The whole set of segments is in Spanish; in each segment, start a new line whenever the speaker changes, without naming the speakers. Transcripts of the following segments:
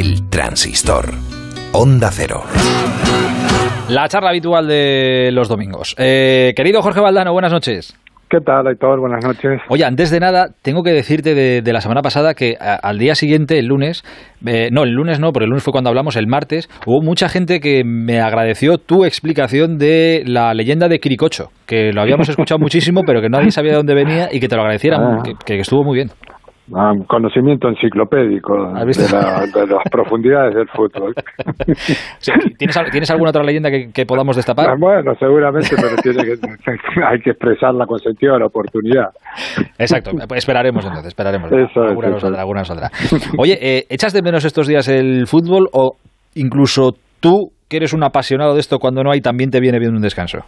El Transistor. Onda Cero.
La charla habitual de los domingos. Eh, querido Jorge Valdano, buenas noches.
¿Qué tal, Aitor? Buenas noches.
Oye, antes de nada, tengo que decirte de, la semana pasada que al día siguiente, el lunes, eh, no, el lunes no, pero el lunes fue cuando hablamos, el martes, hubo mucha gente que me agradeció tu explicación de la leyenda de Quiricocho, que lo habíamos escuchado muchísimo, pero que nadie sabía de dónde venía y que te lo agradeciera, ah. que estuvo muy bien
un conocimiento enciclopédico de, las profundidades del fútbol.
¿tienes, alguna otra leyenda que, podamos destapar? Ah,
bueno, seguramente, pero tiene que, hay que expresarla con sentido de la oportunidad.
Exacto, pues esperaremos entonces, esperaremos. alguna, otra. Oye, eh, ¿echas de menos estos días el fútbol o incluso tú, que eres un apasionado de esto, cuando no hay, también te viene bien un descanso?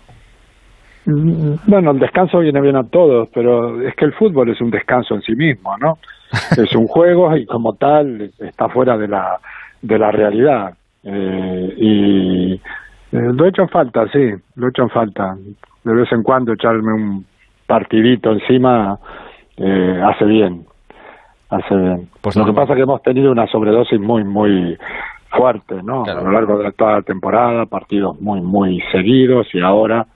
Bueno, el descanso viene bien a todos, pero es que el fútbol es un descanso en sí mismo, ¿no? es un juego y como tal está fuera de la, de la realidad. Eh, y eh, lo he hecho en falta, sí, lo he hecho en falta. De vez en cuando echarme un partidito encima eh, hace bien, hace bien. Pues lo que pasa es que hemos tenido una sobredosis muy, muy fuerte, ¿no? A lo largo de toda la temporada, partidos muy, muy seguidos y ahora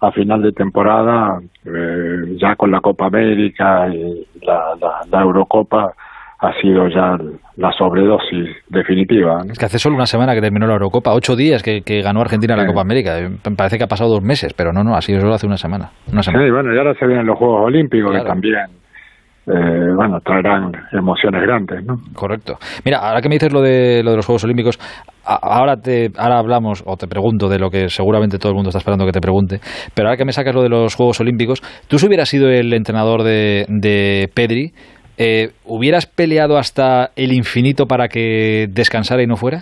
a final de temporada, eh, ya con la Copa América y la, la, Eurocopa, ha sido ya la sobredosis definitiva.
Es que hace solo una semana que terminó la Eurocopa, ocho días que, ganó Argentina la Copa América. Eh, parece que ha pasado dos meses, pero no, no, ha sido solo hace una semana. Una semana.
Sí, bueno, y ahora se vienen los Juegos Olímpicos, que también eh, bueno, traerán emociones grandes, ¿no?
Correcto. Mira, ahora que me dices lo de, lo de los Juegos Olímpicos, ahora, te, ahora hablamos o te pregunto de lo que seguramente todo el mundo está esperando que te pregunte, pero ahora que me sacas lo de los Juegos Olímpicos, tú si hubieras sido el entrenador de, de Pedri, eh, ¿hubieras peleado hasta el infinito para que descansara y no fuera?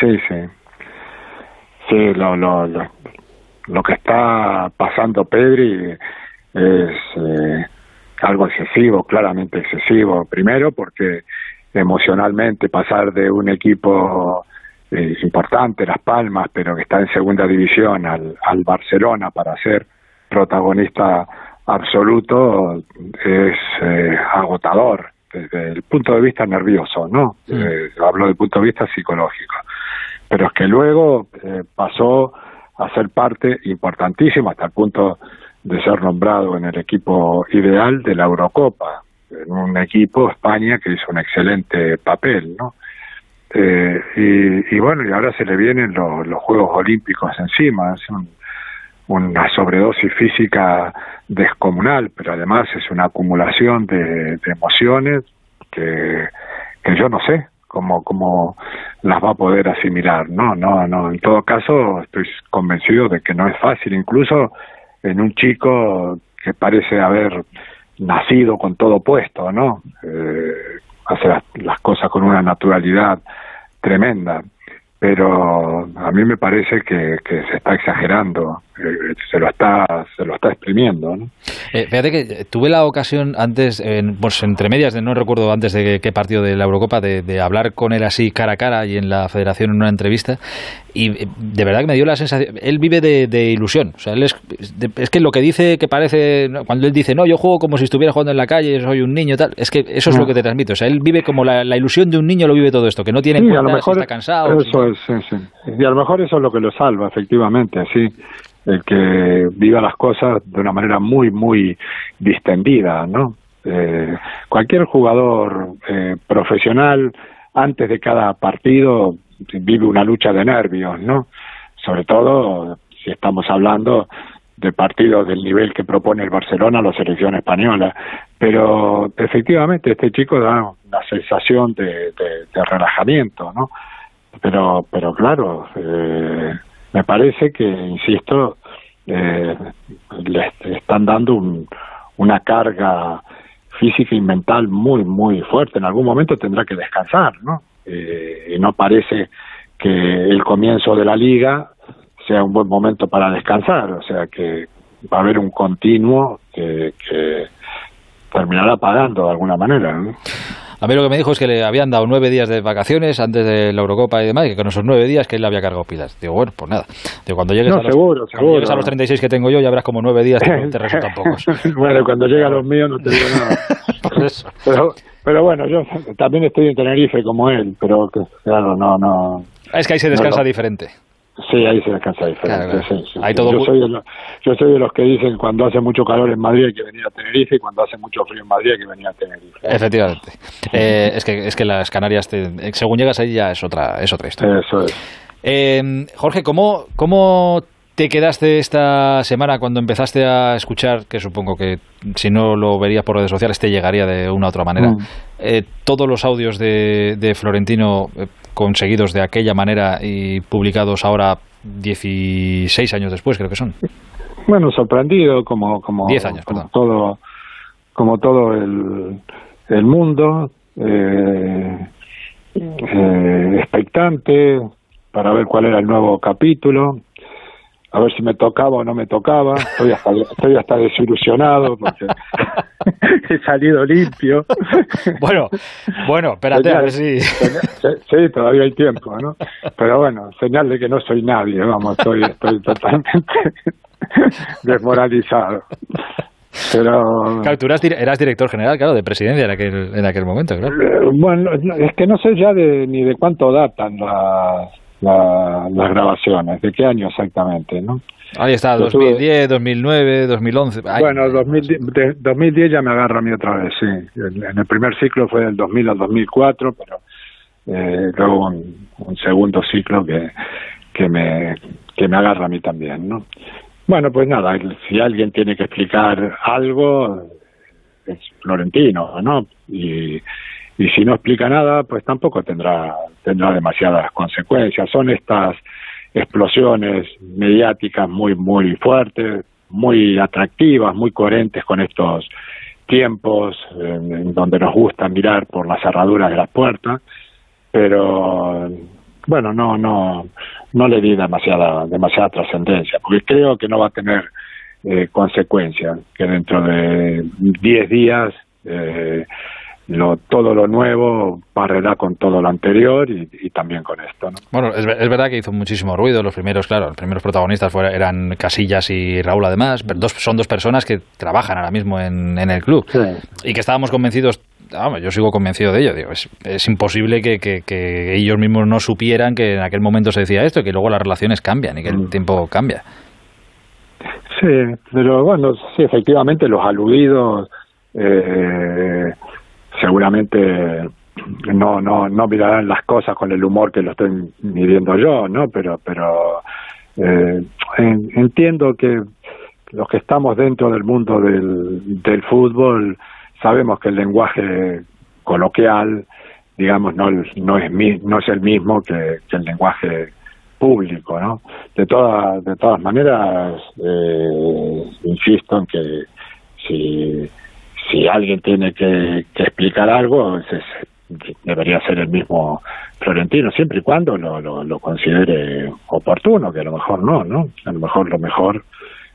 Sí, sí. Sí, lo, lo, lo, que está pasando Pedri es... Eh, algo excesivo, claramente excesivo. Primero, porque emocionalmente pasar de un equipo eh, importante, Las Palmas, pero que está en segunda división, al, al Barcelona para ser protagonista absoluto es eh, agotador desde el punto de vista nervioso, ¿no? Eh, hablo del punto de vista psicológico. Pero es que luego pasó a ser parte importantísima hasta el punto de ser nombrado en el equipo ideal de la Eurocopa, en un equipo España que hizo un excelente papel, ¿no? Eh, y, bueno, y ahora se le vienen los, Juegos Olímpicos encima, es una sobredosis física descomunal, pero además es una acumulación de, emociones que, que yo no sé cómo, cómo las va a poder asimilar, no, no, no, en todo caso estoy convencido de que no es fácil, incluso en un chico que parece haber nacido con todo puesto, ¿no? Eh, hace las, cosas con una naturalidad tremenda, pero a mí me parece que, que se está exagerando eh, se lo está se lo está exprimiendo ¿no?
Eh, fíjate que tuve la ocasión antes en, pues entre medias de no recuerdo antes de qué partido de la Eurocopa de, hablar con él así cara a cara y en la Federación en una entrevista y eh, de verdad que me dio la sensación él vive de, ilusión o sea él es, es que lo que dice que parece cuando él dice no yo juego como si estuviera jugando en la calle soy un niño tal es que eso es lo que te transmite o sea él vive como la, ilusión de un niño lo vive todo esto que no tiene
cuenta, a lo mejor está cansado eso es, y a lo mejor eso es lo que lo salva efectivamente así el que viva las cosas de una manera muy, muy distendida, ¿no? Eh, cualquier jugador eh, profesional antes de cada partido vive una lucha de nervios, ¿no? Sobre todo si estamos hablando de partidos del nivel que propone el Barcelona la selección española. Pero efectivamente este chico da una sensación de, de, relajamiento, ¿no? Pero, pero claro, eh, me parece que, insisto, eh, le están dando una carga física y mental muy, muy fuerte. En algún momento tendrá que descansar, ¿no? Eh, y no parece que el comienzo de la liga sea un buen momento para descansar, o sea que va a haber un continuo que, que terminará pagando de alguna manera. ¿no?
A mí lo que me dijo es que le habían dado nueve días de vacaciones antes de la Eurocopa y demás, y que con esos nueve días que él le había cargado pilas. Digo, bueno, pues nada. Digo, cuando llegues, a, los,
seguro,
a los 36 que tengo yo, ya verás como nueve días te, resultan pocos.
bueno, cuando llegue a los míos no te digo nada.
Por eso.
Pero, pero bueno, yo también estoy en Tenerife como él, pero claro, no, no.
Es que ahí se descansa diferente.
Sí, ahí se descansa diferente. yo, soy de los, yo soy de los que dicen cuando hace mucho calor en Madrid hay que venir a Tenerife y cuando hace mucho frío en Madrid hay que venir a Tenerife.
Efectivamente. Eh, es, que, es que las Canarias, según llegas ahí ya es otra, es otra historia.
Eso es.
Eh, Jorge, ¿cómo, ¿cómo te quedaste esta semana cuando empezaste a escuchar, que supongo que si no lo verías por redes sociales te llegaría de una u otra manera, mm. eh, todos los audios de, Florentino eh, conseguidos de aquella manera y publicados ahora 16 años después, creo que son?
Bueno, sorprendido como como,
años,
como todo como todo el, el mundo eh, expectante para ver cuál era el nuevo capítulo a ver si me tocaba o no me tocaba. Estoy hasta, estoy hasta desilusionado porque he salido limpio.
Bueno, bueno, espérate a ver si...
Sí, todavía hay tiempo, ¿no? Pero bueno, señal de que no soy nadie, vamos, estoy, estoy totalmente desmoralizado. Pero...
Claro, tú eras, director general, claro, de presidencia en aquel, en aquel momento, claro.
Eh, bueno, es que no sé ya de, ni de cuánto datan las la, las grabaciones. ¿De qué año exactamente? ¿no?
Ahí está, 2010, 2009, 2011.
bueno, 2010, ya me agarra a mí otra vez, sí. En, el primer ciclo fue del 2000 al 2004, pero eh, luego un, segundo ciclo que, que, me, que me agarra a mí también, ¿no? Bueno, pues nada, si alguien tiene que explicar algo, es Florentino, ¿no? Y, y si no explica nada, pues tampoco tendrá, tendrá demasiadas consecuencias. Son estas explosiones mediáticas muy, muy fuertes, muy atractivas, muy coherentes con estos tiempos en donde nos gusta mirar por las cerraduras de las puertas, pero bueno, no, no, no le di demasiada, demasiada trascendencia, porque creo que no va a tener eh, consecuencias, que dentro de 10 días eh, lo, todo lo nuevo barrerá con todo lo anterior y, también con esto. ¿no?
Bueno, es, verdad que hizo muchísimo ruido. Los primeros, claro, los primeros protagonistas eran Casillas y Raúl, además. Dos, son dos personas que trabajan ahora mismo en, el club y que estábamos convencidos. yo sigo convencido de ello. Digo, es, imposible que, que, ellos mismos no supieran que en aquel momento se decía esto y que luego las relaciones cambian y que el mm. tiempo cambia.
Sí, pero bueno, sí, efectivamente los aludidos. Eh, seguramente no no no mirarán las cosas con el humor que lo estoy midiendo yo no pero pero eh, entiendo que los que estamos dentro del mundo del, del fútbol sabemos que el lenguaje coloquial digamos no no es no es el mismo que, el lenguaje público no de todas de todas maneras eh, insisto en que si si alguien tiene que, explicar algo, debería ser el mismo Florentino, siempre y cuando lo considere oportuno, que a lo mejor no, ¿no? A lo mejor lo mejor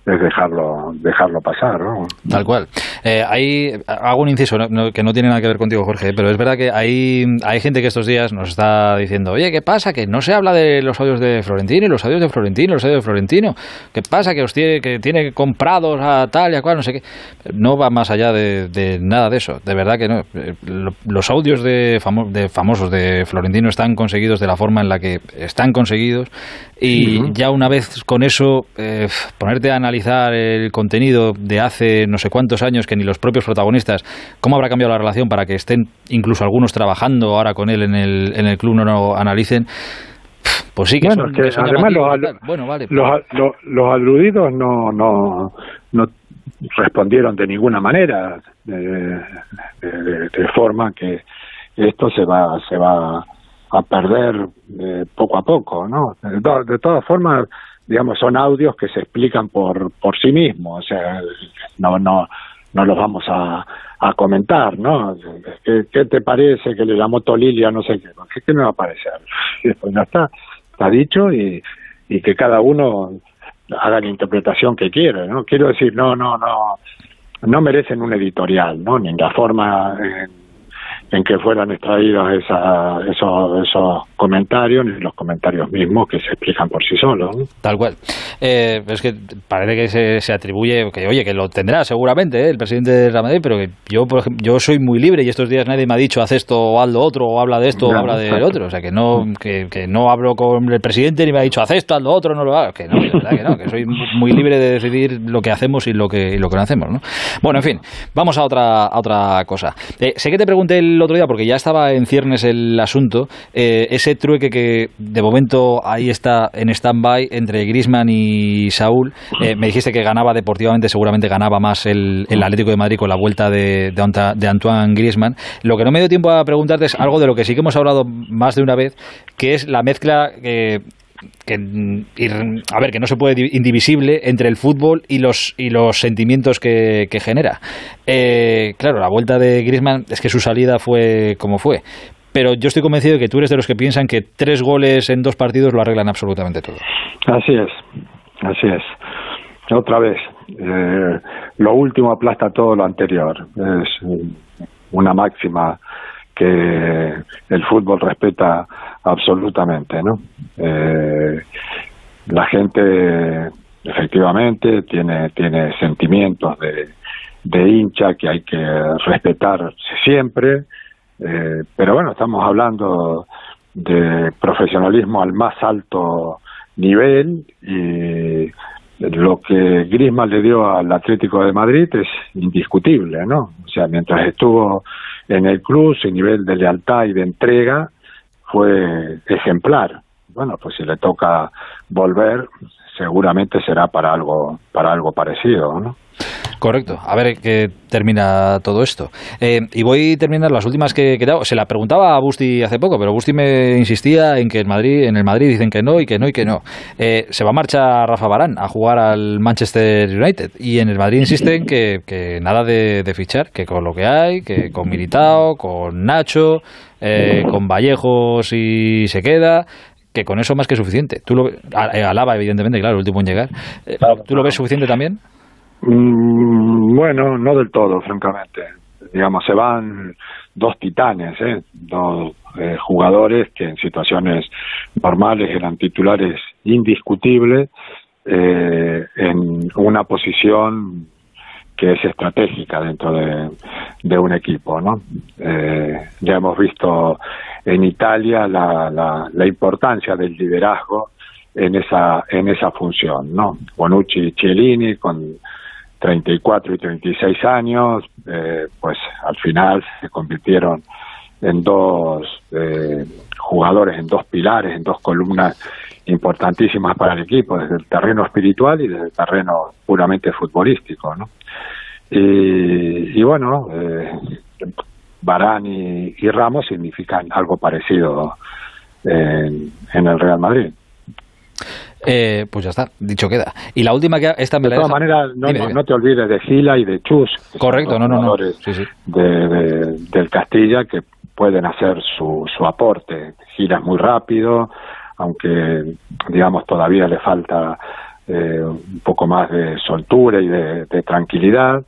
es dejarlo dejarlo pasar ¿no?
tal cual. Eh, hay hago un inciso que no tiene nada que ver contigo Jorge pero es verdad que hay hay gente que estos días nos está diciendo oye qué pasa que no se habla de los audios de Florentino y los audios de Florentino los audios de Florentino. Qué pasa que os tiene que tiene comprados a tal y a cual no sé qué no va más allá de, nada de eso. De verdad que no. Eh, los audios de, de famosos de Florentino están conseguidos de la forma en la que están conseguidos y ya una vez con eso eh, ponerte a analizar el contenido de hace no sé cuántos años que ni los propios protagonistas, cómo habrá cambiado la relación para que estén incluso algunos trabajando ahora con él en el, en el club no lo analicen. Pues sí que,
bueno, además los, bueno, vale, los, los, aludidos no, no, no respondieron de ninguna manera de, de, forma que esto se va se va a perder eh, poco a poco no de todas formas digamos, son audios que se explican por, por sí mismos, o sea, no, no, no los vamos a, a comentar, ¿no? ¿Qué, ¿Qué, te parece que le llamó Tolilia, no sé qué? ¿Qué, qué me va a parecer? Pues ya está, está dicho y, y que cada uno haga la interpretación que quiere, ¿no? Quiero decir, no, no, no, no merecen un editorial, ¿no? Ni en la forma en, en que fueran extraídos esa, esos, esos comentarios ni los comentarios mismos que se explican por sí solos.
Tal cual. Eh, es que parece que se, se, atribuye, que oye, que lo tendrá seguramente ¿eh? el presidente de Real Madrid, pero que yo, por ejemplo, yo soy muy libre y estos días nadie me ha dicho haz esto o haz lo otro, o habla de esto o habla del otro. O sea, que no, que, que, no hablo con el presidente ni me ha dicho haz esto, haz lo otro, no lo hagas. Que no, verdad que no, que soy muy libre de decidir lo que hacemos y lo que, y lo que no hacemos. ¿no? Bueno, en fin, vamos a otra, a otra cosa. Eh, sé que te pregunté el otro día, porque ya estaba en ciernes el asunto, eh, ese trueque que de momento ahí está en stand-by entre Grisman y Saúl. Eh, me dijiste que ganaba deportivamente, seguramente ganaba más el, Atlético de Madrid con la vuelta de, Antoine Griezmann. Lo que no me dio tiempo a preguntarte es algo de lo que sí que hemos hablado más de una vez, que es la mezcla que que a ver que no se puede indivisible entre el fútbol y los y los sentimientos que, que genera eh, claro la vuelta de Griezmann es que su salida fue como fue pero yo estoy convencido de que tú eres de los que piensan que tres goles en dos partidos lo arreglan absolutamente todo.
Así es así es. Otra vez eh, lo último aplasta todo lo anterior. Es una máxima que el fútbol respeta absolutamente, ¿no? Eh, la gente efectivamente tiene tiene sentimientos de, de hincha que hay que respetar siempre, eh, pero bueno, estamos hablando de profesionalismo al más alto nivel y lo que Griezmann le dio al Atlético de Madrid es indiscutible, ¿no? O sea, mientras estuvo en el club, su nivel de lealtad y de entrega fue ejemplar. Bueno, pues si le toca volver, seguramente será para algo, para algo parecido, ¿no?
Correcto. A ver qué termina todo esto. Eh, y voy a terminar las últimas que he quedado. Se la preguntaba a Busti hace poco, pero Busti me insistía en que en Madrid, en el Madrid dicen que no y que no y que no. Eh, se va a marchar Rafa Barán a jugar al Manchester United y en el Madrid insisten que, que nada de, de, fichar, que con lo que hay, que con Militao, con Nacho, eh, con Vallejos y se queda, que con eso más que suficiente. Tú lo, Alaba, evidentemente, claro, el último en llegar. ¿Tú lo ves suficiente también?
Mm, bueno, no del todo, francamente. Digamos, se van dos titanes, ¿eh? dos eh, jugadores que en situaciones normales eran titulares indiscutibles eh, en una posición que es estratégica dentro de, un equipo, ¿no? Eh, ya hemos visto en Italia la, la, la importancia del liderazgo en esa en esa función, ¿no? Bonucci y Cielini con 34 y 36 años, eh, pues al final se convirtieron en dos eh, jugadores, en dos pilares, en dos columnas importantísimas para el equipo, desde el terreno espiritual y desde el terreno puramente futbolístico, ¿no? Y, y bueno, eh, Barán y, y, Ramos significan algo parecido en, en el Real Madrid.
Eh, pues ya está, dicho queda. Y la última que esta me
de todas maneras, no, no, no, te olvides de Gila y de Chus.
Correcto, no, no, no. Sí, sí.
De, de, del Castilla que pueden hacer su, su aporte. Gila es muy rápido, aunque digamos todavía le falta eh, un poco más de soltura y de, de tranquilidad.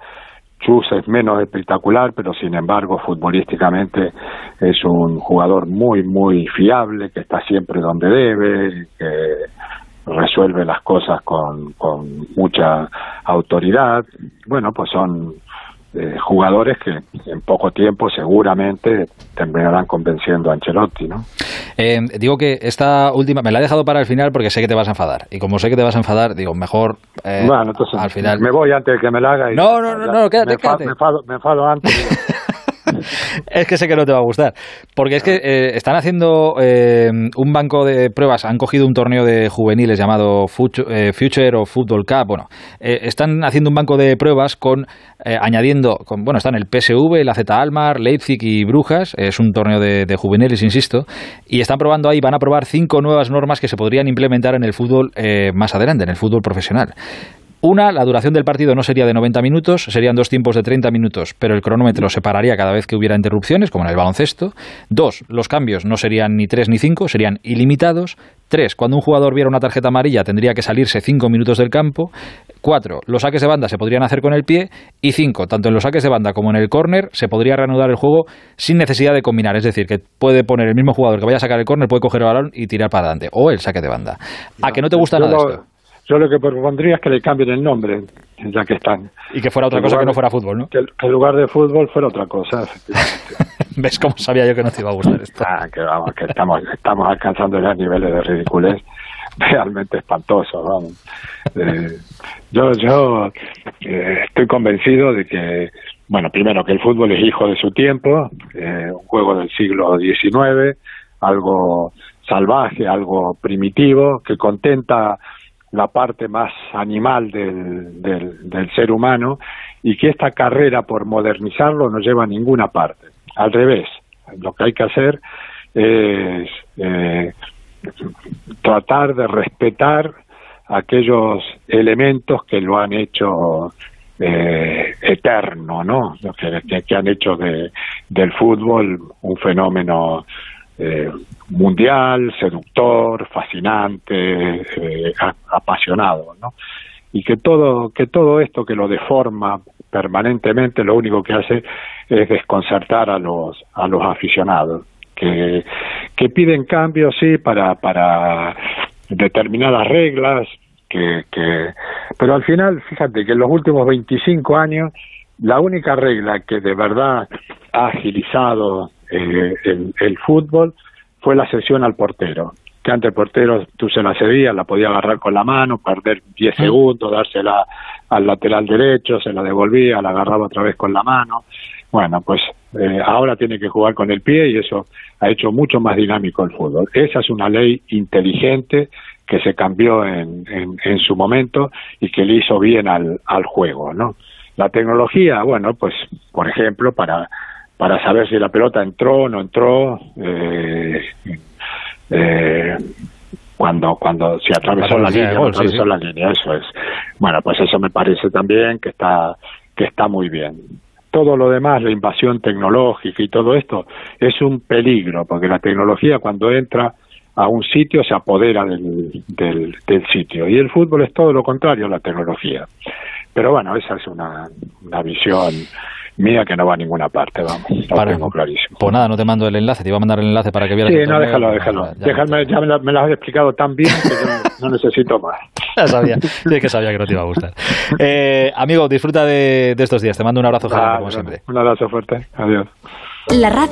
Chus es menos espectacular, pero sin embargo futbolísticamente es un jugador muy, muy fiable, que está siempre donde debe, que resuelve las cosas con, con mucha autoridad. Bueno, pues son eh, jugadores que en poco tiempo seguramente terminarán convenciendo a Ancelotti, ¿no?
Eh, digo que esta última me la he dejado para el final porque sé que te vas a enfadar y como sé que te vas a enfadar, digo mejor eh,
bueno, entonces
al final.
Me voy antes de que me la haga. Y
no, no, no, no, quédate,
me,
quédate.
Me enfado, me enfado antes.
es que sé que no te va a gustar. Porque es que eh, están haciendo eh, un banco de pruebas, han cogido un torneo de juveniles llamado Future, eh, Future of Football Cup. Bueno, están haciendo un banco de pruebas con añadiendo, con, bueno, están el PSV, la Z Almar, Leipzig y Brujas. Es un torneo de, de, juveniles, insisto. Y están probando ahí, van a probar cinco nuevas normas que se podrían implementar en el fútbol más adelante, en el fútbol profesional. Una, la duración del partido no sería de 90 minutos, serían dos tiempos de 30 minutos, pero el cronómetro se pararía cada vez que hubiera interrupciones, como en el baloncesto. Dos, los cambios no serían ni tres ni cinco, serían ilimitados. Tres, cuando un jugador viera una tarjeta amarilla tendría que salirse cinco minutos del campo. Cuatro, los saques de banda se podrían hacer con el pie. Y cinco, tanto en los saques de banda como en el córner se podría reanudar el juego sin necesidad de combinar. Es decir, que puede poner el mismo jugador que vaya a sacar el córner, puede coger el balón y tirar para adelante. O el saque de banda. ¿A que no te gusta nada esto?
Yo lo que propondría es que le cambien el nombre, ya que están.
Y que fuera otra cosa que no fuera fútbol, ¿no?
Que, en lugar de fútbol fuera otra cosa,
¿Ves cómo sabía yo que no te iba a gustar esto?
Ah, que vamos, que estamos, estamos alcanzando ya niveles de ridiculez realmente espantosos, vamos. Eh, yo yo eh, estoy convencido de que, bueno, primero que el fútbol es hijo de su tiempo, eh, un juego del siglo XIX, algo salvaje, algo primitivo, que contenta la parte más animal del, del, ser humano y que esta carrera por modernizarlo no lleva a ninguna parte. Al revés, lo que hay que hacer es eh, tratar de respetar aquellos elementos que lo han hecho eh, eterno, ¿no? Que, que, han hecho de, del fútbol un fenómeno eh, mundial, seductor, fascinante, eh, apasionado, ¿no? Y que todo, que todo esto que lo deforma permanentemente lo único que hace es desconcertar a los, a los aficionados, que, que piden cambios, sí, para, para determinadas reglas, que, que, pero al final, fíjate que en los últimos 25 años, la única regla que de verdad ha agilizado eh, el, fútbol fue la sesión al portero que ante el portero tú se la cedías, la podía agarrar con la mano, perder 10 segundos, dársela al lateral derecho, se la devolvía, la agarraba otra vez con la mano. Bueno, pues eh, ahora tiene que jugar con el pie y eso ha hecho mucho más dinámico el fútbol. Esa es una ley inteligente que se cambió en, en, su momento y que le hizo bien al, al juego, ¿no? La tecnología, bueno, pues, por ejemplo, para para saber si la pelota entró o no entró, eh, eh, cuando cuando se atravesó la línea, atravesó la línea, eso es. Bueno, pues eso me parece también que está que está muy bien. Todo lo demás, la invasión tecnológica y todo esto, es un peligro, porque la tecnología cuando entra a un sitio se apodera del, del, del sitio. Y el fútbol es todo lo contrario a la tecnología. Pero bueno, esa es una, una visión mía que no va a ninguna parte, vamos. Lo tengo clarísimo.
Pues nada, no te mando el enlace, te iba a mandar el enlace para que vieras.
Sí, no, déjalo, déjalo. Ya, ya me, lo, has explicado tan bien que no, necesito más.
ya sabía, sí que sabía que no te iba a gustar. Eh, amigo, disfruta de, estos días. Te mando un abrazo, como siempre.
Un abrazo fuerte. Adiós.
La